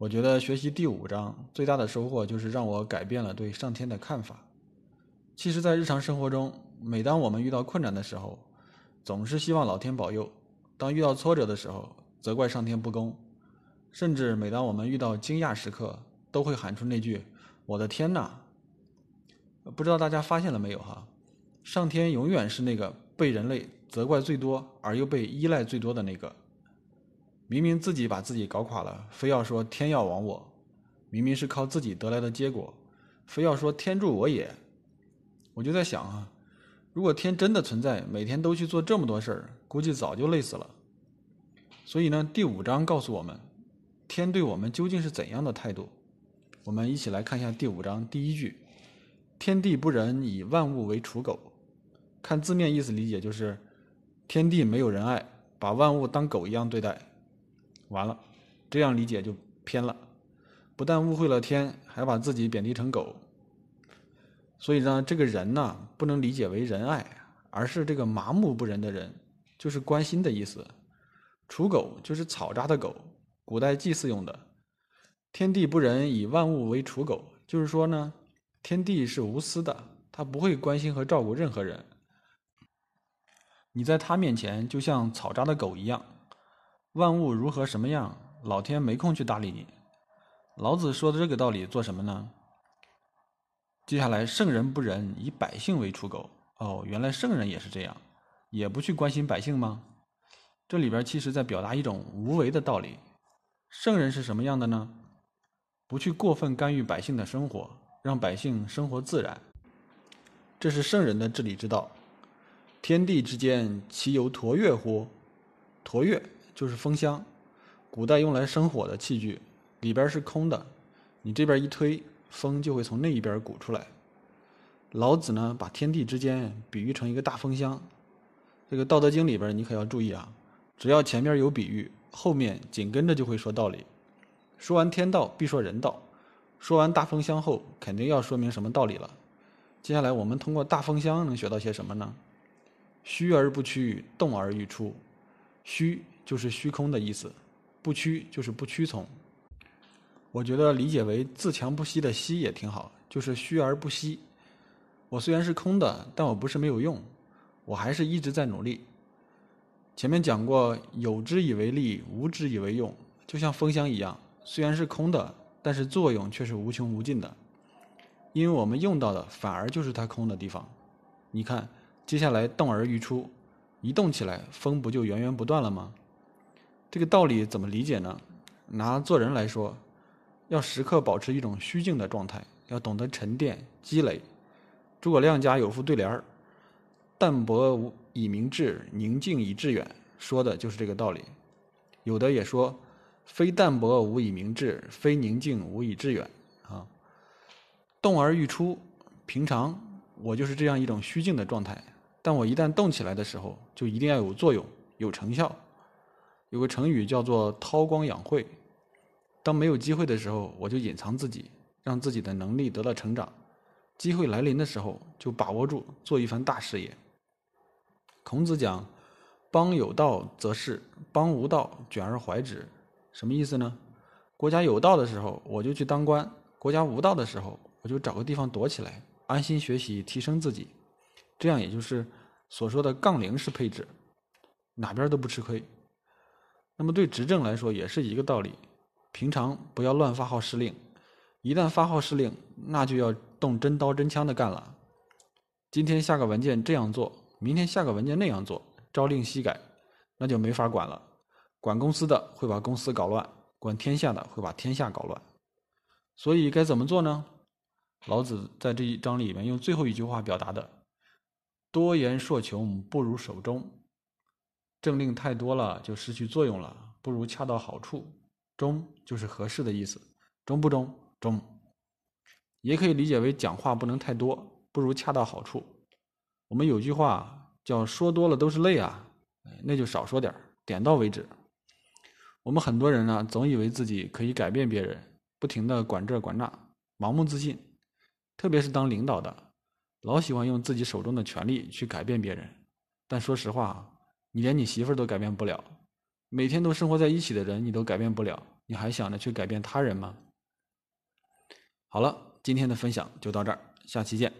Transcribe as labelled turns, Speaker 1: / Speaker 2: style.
Speaker 1: 我觉得学习第五章最大的收获就是让我改变了对上天的看法。其实，在日常生活中，每当我们遇到困难的时候，总是希望老天保佑；当遇到挫折的时候，责怪上天不公；甚至每当我们遇到惊讶时刻，都会喊出那句：“我的天哪！”不知道大家发现了没有哈？上天永远是那个被人类责怪最多而又被依赖最多的那个。明明自己把自己搞垮了，非要说天要亡我；明明是靠自己得来的结果，非要说天助我也。我就在想啊，如果天真的存在，每天都去做这么多事儿，估计早就累死了。所以呢，第五章告诉我们，天对我们究竟是怎样的态度？我们一起来看一下第五章第一句：“天地不仁，以万物为刍狗。”看字面意思理解就是，天地没有仁爱，把万物当狗一样对待。完了，这样理解就偏了，不但误会了天，还把自己贬低成狗。所以呢，这个人呢，不能理解为仁爱，而是这个麻木不仁的人，就是关心的意思。刍狗就是草扎的狗，古代祭祀用的。天地不仁，以万物为刍狗，就是说呢，天地是无私的，他不会关心和照顾任何人。你在他面前就像草扎的狗一样。万物如何什么样，老天没空去搭理你。老子说的这个道理做什么呢？接下来，圣人不仁，以百姓为刍狗。哦，原来圣人也是这样，也不去关心百姓吗？这里边其实在表达一种无为的道理。圣人是什么样的呢？不去过分干预百姓的生活，让百姓生活自然。这是圣人的治理之道。天地之间，其有橐越乎？橐越。就是风箱，古代用来生火的器具，里边是空的，你这边一推，风就会从那一边鼓出来。老子呢，把天地之间比喻成一个大风箱。这个《道德经》里边你可要注意啊，只要前面有比喻，后面紧跟着就会说道理。说完天道，必说人道；说完大风箱后，肯定要说明什么道理了。接下来我们通过大风箱能学到些什么呢？虚而不屈，动而欲出。虚。就是虚空的意思，不屈就是不屈从。我觉得理解为自强不息的息也挺好，就是虚而不息。我虽然是空的，但我不是没有用，我还是一直在努力。前面讲过，有之以为利，无之以为用，就像风箱一样，虽然是空的，但是作用却是无穷无尽的。因为我们用到的反而就是它空的地方。你看，接下来动而欲出，一动起来，风不就源源不断了吗？这个道理怎么理解呢？拿做人来说，要时刻保持一种虚静的状态，要懂得沉淀积累。诸葛亮家有副对联儿：“淡泊无以明志，宁静以致远。”说的就是这个道理。有的也说：“非淡泊无以明志，非宁静无以致远。”啊，动而欲出。平常我就是这样一种虚静的状态，但我一旦动起来的时候，就一定要有作用、有成效。有个成语叫做“韬光养晦”。当没有机会的时候，我就隐藏自己，让自己的能力得到成长；机会来临的时候，就把握住，做一番大事业。孔子讲：“邦有道则仕，邦无道卷而怀之。”什么意思呢？国家有道的时候，我就去当官；国家无道的时候，我就找个地方躲起来，安心学习，提升自己。这样也就是所说的杠铃式配置，哪边都不吃亏。那么对执政来说也是一个道理，平常不要乱发号施令，一旦发号施令，那就要动真刀真枪的干了。今天下个文件这样做，明天下个文件那样做，朝令夕改，那就没法管了。管公司的会把公司搞乱，管天下的会把天下搞乱。所以该怎么做呢？老子在这一章里面用最后一句话表达的：多言数穷，不如守中。政令太多了就失去作用了，不如恰到好处。中就是合适的意思，中不中？中，也可以理解为讲话不能太多，不如恰到好处。我们有句话叫“说多了都是泪啊”，那就少说点点到为止。我们很多人呢，总以为自己可以改变别人，不停的管这管那，盲目自信。特别是当领导的，老喜欢用自己手中的权力去改变别人。但说实话。你连你媳妇儿都改变不了，每天都生活在一起的人你都改变不了，你还想着去改变他人吗？好了，今天的分享就到这儿，下期见。